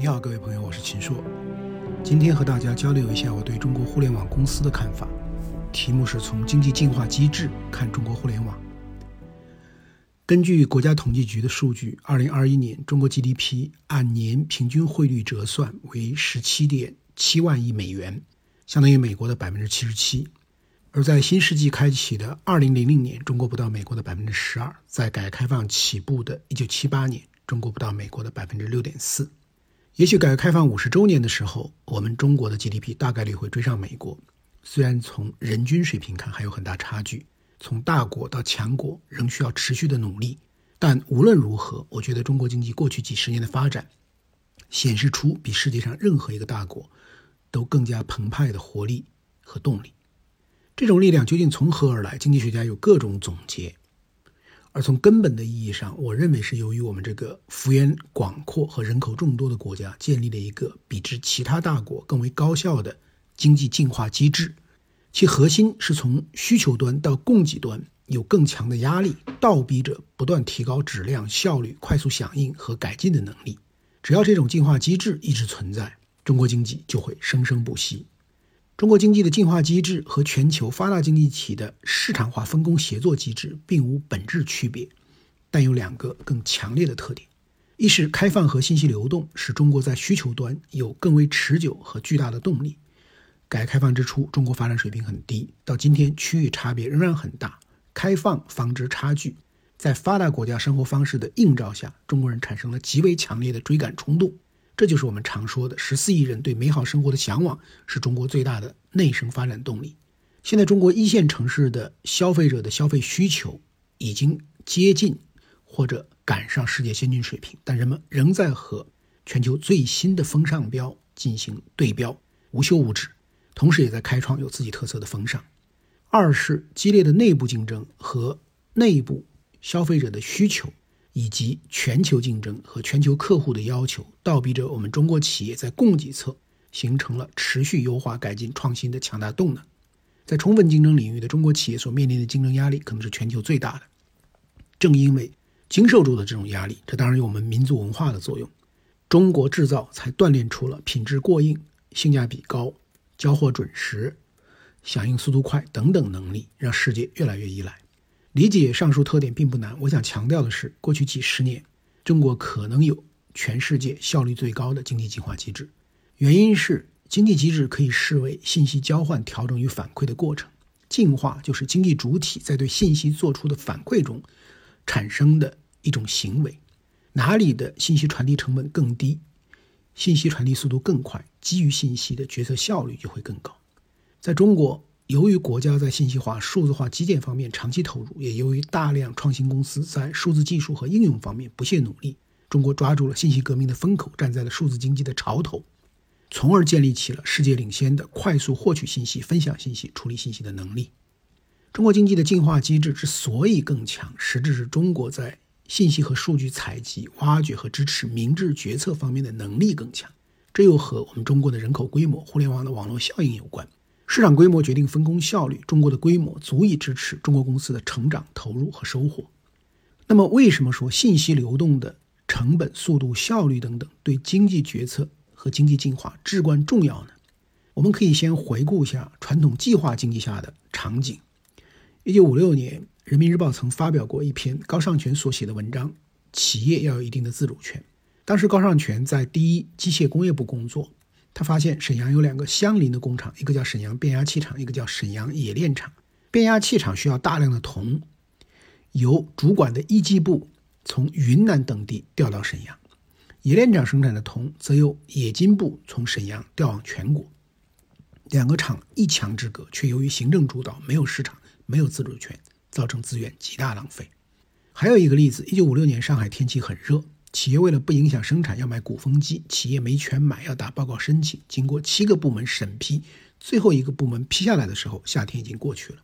你好，各位朋友，我是秦朔。今天和大家交流一下我对中国互联网公司的看法，题目是从经济进化机制看中国互联网。根据国家统计局的数据，二零二一年中国 GDP 按年平均汇率折算为十七点七万亿美元，相当于美国的百分之七十七。而在新世纪开启的二零零零年，中国不到美国的百分之十二；在改革开放起步的一九七八年，中国不到美国的百分之六点四。也许改革开放五十周年的时候，我们中国的 GDP 大概率会追上美国。虽然从人均水平看还有很大差距，从大国到强国仍需要持续的努力。但无论如何，我觉得中国经济过去几十年的发展，显示出比世界上任何一个大国都更加澎湃的活力和动力。这种力量究竟从何而来？经济学家有各种总结。而从根本的意义上，我认为是由于我们这个幅员广阔和人口众多的国家建立了一个比之其他大国更为高效的经济进化机制，其核心是从需求端到供给端有更强的压力，倒逼着不断提高质量、效率、快速响应和改进的能力。只要这种进化机制一直存在，中国经济就会生生不息。中国经济的进化机制和全球发达经济体的市场化分工协作机制并无本质区别，但有两个更强烈的特点：一是开放和信息流动使中国在需求端有更为持久和巨大的动力。改革开放之初，中国发展水平很低，到今天区域差别仍然很大。开放防止差距，在发达国家生活方式的映照下，中国人产生了极为强烈的追赶冲动。这就是我们常说的十四亿人对美好生活的向往，是中国最大的内生发展动力。现在，中国一线城市的消费者的消费需求已经接近或者赶上世界先进水平，但人们仍在和全球最新的风尚标进行对标，无休无止，同时也在开创有自己特色的风尚。二是激烈的内部竞争和内部消费者的需求。以及全球竞争和全球客户的要求，倒逼着我们中国企业在供给侧形成了持续优化、改进、创新的强大动能。在充分竞争领域的中国企业所面临的竞争压力，可能是全球最大的。正因为经受住了这种压力，这当然有我们民族文化的作用，中国制造才锻炼出了品质过硬、性价比高、交货准时、响应速度快等等能力，让世界越来越依赖。理解上述特点并不难。我想强调的是，过去几十年，中国可能有全世界效率最高的经济进化机制。原因是经济机制可以视为信息交换、调整与反馈的过程。进化就是经济主体在对信息做出的反馈中产生的一种行为。哪里的信息传递成本更低，信息传递速度更快，基于信息的决策效率就会更高。在中国。由于国家在信息化、数字化基建方面长期投入，也由于大量创新公司在数字技术和应用方面不懈努力，中国抓住了信息革命的风口，站在了数字经济的潮头，从而建立起了世界领先的快速获取信息、分享信息、处理信息的能力。中国经济的进化机制之所以更强，实质是中国在信息和数据采集、挖掘和支持明智决策方面的能力更强。这又和我们中国的人口规模、互联网的网络效应有关。市场规模决定分工效率，中国的规模足以支持中国公司的成长、投入和收获。那么，为什么说信息流动的成本、速度、效率等等对经济决策和经济进化至关重要呢？我们可以先回顾一下传统计划经济下的场景。一九五六年，《人民日报》曾发表过一篇高尚全所写的文章：“企业要有一定的自主权。”当时，高尚全在第一机械工业部工作。他发现沈阳有两个相邻的工厂，一个叫沈阳变压器厂，一个叫沈阳冶炼厂。变压器厂需要大量的铜，由主管的一机部从云南等地调到沈阳；冶炼厂生产的铜则由冶金部从沈阳调往全国。两个厂一墙之隔，却由于行政主导，没有市场，没有自主权，造成资源极大浪费。还有一个例子：一九五六年上海天气很热。企业为了不影响生产，要买鼓风机，企业没权买，要打报告申请。经过七个部门审批，最后一个部门批下来的时候，夏天已经过去了。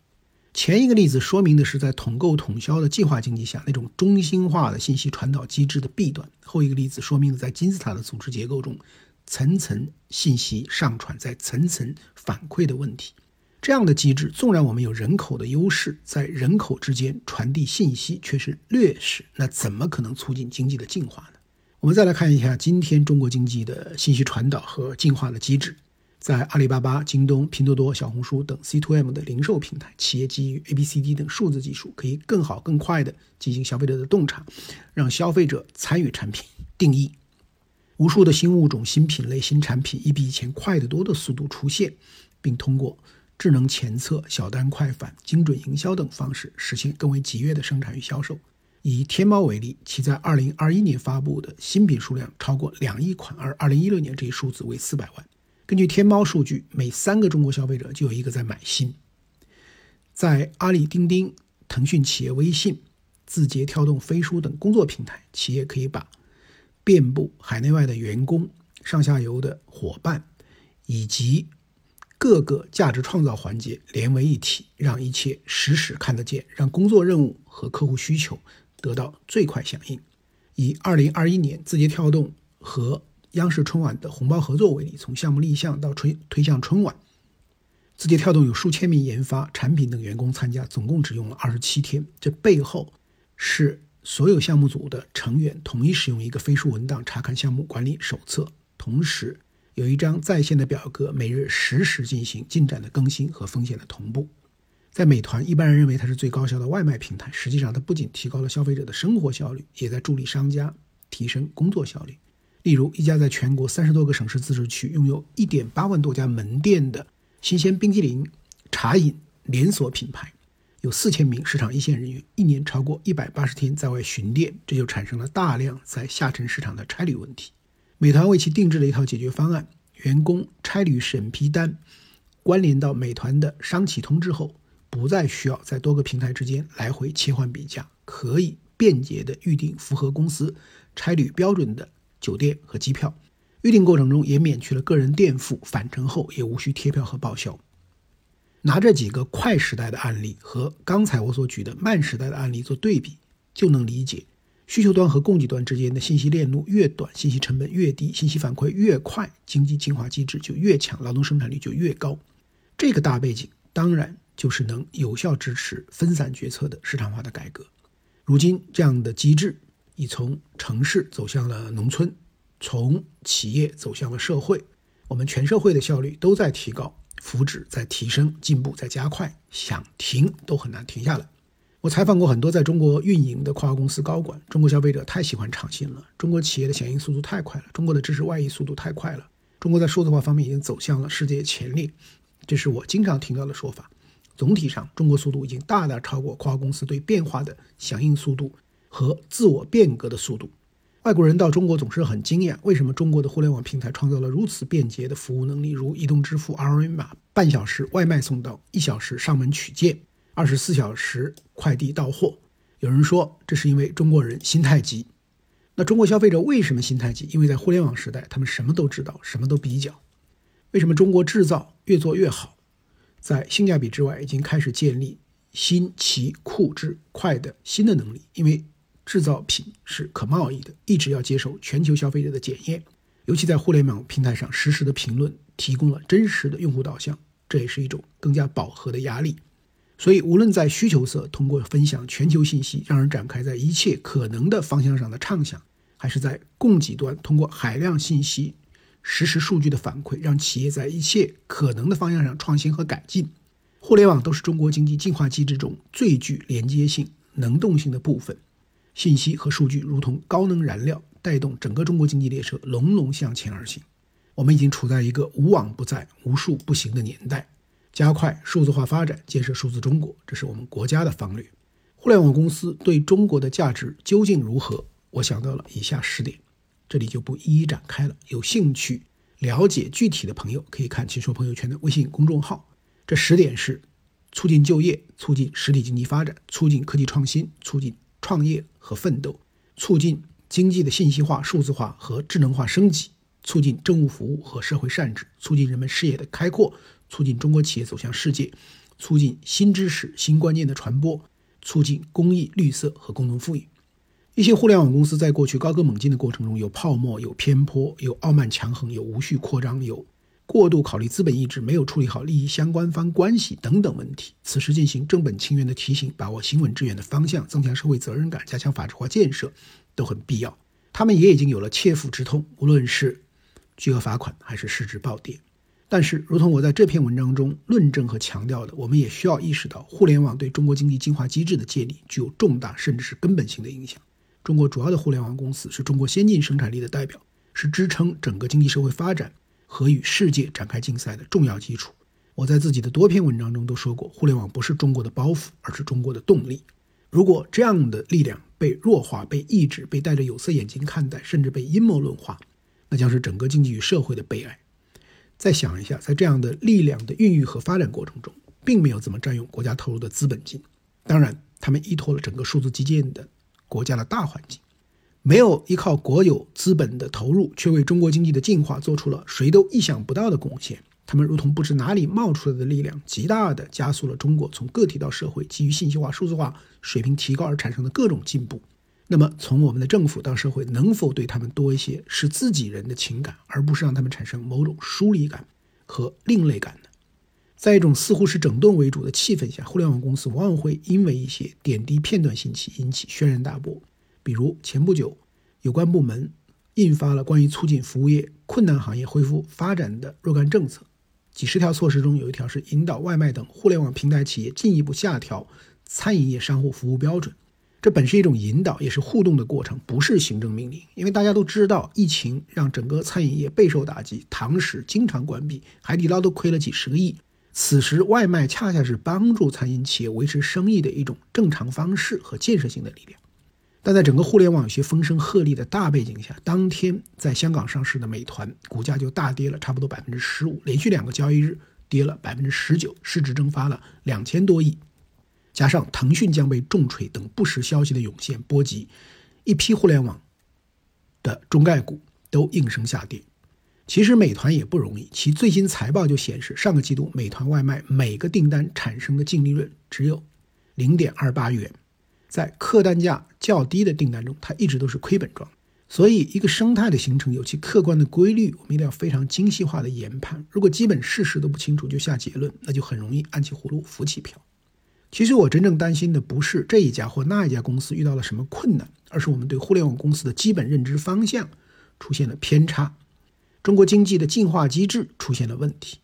前一个例子说明的是在统购统销的计划经济下那种中心化的信息传导机制的弊端；后一个例子说明了在金字塔的组织结构中，层层信息上传在层层反馈的问题。这样的机制，纵然我们有人口的优势，在人口之间传递信息却是劣势，那怎么可能促进经济的进化呢？我们再来看一下今天中国经济的信息传导和进化的机制。在阿里巴巴、京东、拼多多、小红书等 C to M 的零售平台，企业基于 A、B、C、D 等数字技术，可以更好、更快地进行消费者的洞察，让消费者参与产品定义。无数的新物种、新品类、新产品以比以前快得多的速度出现，并通过智能前测、小单快返、精准营销等方式，实现更为集约的生产与销售。以天猫为例，其在2021年发布的新品数量超过两亿款，而2016年这一数字为四百万。根据天猫数据，每三个中国消费者就有一个在买新。在阿里、钉钉、腾讯企业微信、字节跳动、飞书等工作平台，企业可以把遍布海内外的员工、上下游的伙伴以及各个价值创造环节连为一体，让一切实时看得见，让工作任务和客户需求得到最快响应。以二零二一年字节跳动和央视春晚的红包合作为例，从项目立项到推推向春晚，字节跳动有数千名研发、产品等员工参加，总共只用了二十七天。这背后是所有项目组的成员统一使用一个飞书文档查看项目管理手册，同时有一张在线的表格，每日实时进行进展的更新和风险的同步。在美团，一般人认为它是最高效的外卖平台，实际上它不仅提高了消费者的生活效率，也在助力商家提升工作效率。例如，一家在全国三十多个省市自治区拥有一点八万多家门店的新鲜冰激凌茶饮连锁品牌，有四千名市场一线人员，一年超过一百八十天在外巡店，这就产生了大量在下沉市场的差旅问题。美团为其定制了一套解决方案，员工差旅审批单关联到美团的商企通知后，不再需要在多个平台之间来回切换比价，可以便捷的预定符合公司差旅标准的。酒店和机票预订过程中也免去了个人垫付，返程后也无需贴票和报销。拿这几个快时代的案例和刚才我所举的慢时代的案例做对比，就能理解需求端和供给端之间的信息链路越短，信息成本越低，信息反馈越快，经济进化机制就越强，劳动生产率就越高。这个大背景当然就是能有效支持分散决策的市场化的改革。如今这样的机制。已从城市走向了农村，从企业走向了社会，我们全社会的效率都在提高，福祉在提升，进步在加快，想停都很难停下来。我采访过很多在中国运营的跨国公司高管，中国消费者太喜欢创新了，中国企业的响应速度太快了，中国的知识外溢速度太快了，中国在数字化方面已经走向了世界前列，这是我经常听到的说法。总体上，中国速度已经大大超过跨国公司对变化的响应速度。和自我变革的速度，外国人到中国总是很惊讶，为什么中国的互联网平台创造了如此便捷的服务能力，如移动支付、二维码、半小时外卖送到、一小时上门取件、二十四小时快递到货。有人说，这是因为中国人心太急。那中国消费者为什么心太急？因为在互联网时代，他们什么都知道，什么都比较。为什么中国制造越做越好？在性价比之外，已经开始建立新奇酷之快的新的能力，因为。制造品是可贸易的，一直要接受全球消费者的检验。尤其在互联网平台上，实时的评论提供了真实的用户导向，这也是一种更加饱和的压力。所以，无论在需求侧通过分享全球信息，让人展开在一切可能的方向上的畅想，还是在供给端通过海量信息、实时数据的反馈，让企业在一切可能的方向上创新和改进，互联网都是中国经济进化机制中最具连接性、能动性的部分。信息和数据如同高能燃料，带动整个中国经济列车隆隆向前而行。我们已经处在一个无往不在、无数不行的年代，加快数字化发展，建设数字中国，这是我们国家的方略。互联网公司对中国的价值究竟如何？我想到了以下十点，这里就不一一展开了。有兴趣了解具体的朋友，可以看“秦说朋友圈”的微信公众号。这十点是：促进就业，促进实体经济发展，促进科技创新，促进。创业和奋斗，促进经济的信息化、数字化和智能化升级，促进政务服务和社会善治，促进人们视野的开阔，促进中国企业走向世界，促进新知识、新观念的传播，促进公益、绿色和共同富裕。一些互联网公司在过去高歌猛进的过程中，有泡沫、有偏颇、有傲慢强横、有无序扩张、有。过度考虑资本意志，没有处理好利益相关方关系等等问题。此时进行正本清源的提醒，把握行稳致远的方向，增强社会责任感，加强法治化建设，都很必要。他们也已经有了切肤之痛，无论是巨额罚款还是市值暴跌。但是，如同我在这篇文章中论证和强调的，我们也需要意识到，互联网对中国经济进化机制的建立具有重大甚至是根本性的影响。中国主要的互联网公司是中国先进生产力的代表，是支撑整个经济社会发展和与世界展开竞赛的重要基础。我在自己的多篇文章中都说过，互联网不是中国的包袱，而是中国的动力。如果这样的力量被弱化、被抑制、被戴着有色眼镜看待，甚至被阴谋论化，那将是整个经济与社会的悲哀。再想一下，在这样的力量的孕育和发展过程中，并没有怎么占用国家投入的资本金。当然，他们依托了整个数字基建的国家的大环境，没有依靠国有资本的投入，却为中国经济的进化做出了谁都意想不到的贡献。他们如同不知哪里冒出来的力量，极大的加速了中国从个体到社会基于信息化、数字化水平提高而产生的各种进步。那么，从我们的政府到社会，能否对他们多一些是自己人的情感，而不是让他们产生某种疏离感和另类感呢？在一种似乎是整顿为主的气氛下，互联网公司往往会因为一些点滴片段信息引起轩然大波。比如前不久，有关部门印发了关于促进服务业困难行业恢复发展的若干政策，几十条措施中有一条是引导外卖等互联网平台企业进一步下调餐饮业商户服务标准。这本是一种引导，也是互动的过程，不是行政命令。因为大家都知道，疫情让整个餐饮业备受打击，堂食经常关闭，海底捞都亏了几十个亿。此时，外卖恰恰是帮助餐饮企业维持生意的一种正常方式和建设性的力量。但在整个互联网有些风声鹤唳的大背景下，当天在香港上市的美团股价就大跌了差不多百分之十五，连续两个交易日跌了百分之十九，市值蒸发了两千多亿。加上腾讯将被重锤等不实消息的涌现波及，一批互联网的中概股都应声下跌。其实美团也不容易，其最新财报就显示，上个季度美团外卖每个订单产生的净利润只有零点二八元，在客单价较低的订单中，它一直都是亏本状。所以，一个生态的形成有其客观的规律，我们一定要非常精细化的研判。如果基本事实都不清楚就下结论，那就很容易按起葫芦浮起瓢。其实我真正担心的不是这一家或那一家公司遇到了什么困难，而是我们对互联网公司的基本认知方向出现了偏差，中国经济的进化机制出现了问题。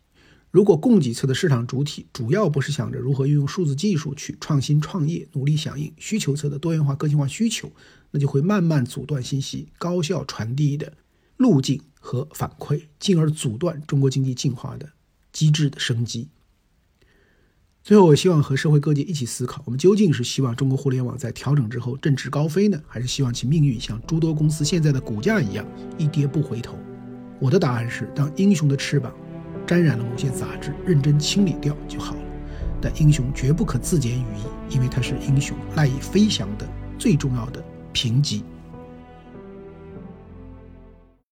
如果供给侧的市场主体主要不是想着如何运用数字技术去创新创业，努力响应需求侧的多元化个性化需求，那就会慢慢阻断信息高效传递的路径和反馈，进而阻断中国经济进化的机制的升级。最后，我希望和社会各界一起思考：我们究竟是希望中国互联网在调整之后振翅高飞呢，还是希望其命运像诸多公司现在的股价一样一跌不回头？我的答案是：当英雄的翅膀沾染了某些杂质，认真清理掉就好了。但英雄绝不可自减羽翼，因为它是英雄赖以飞翔的最重要的评级。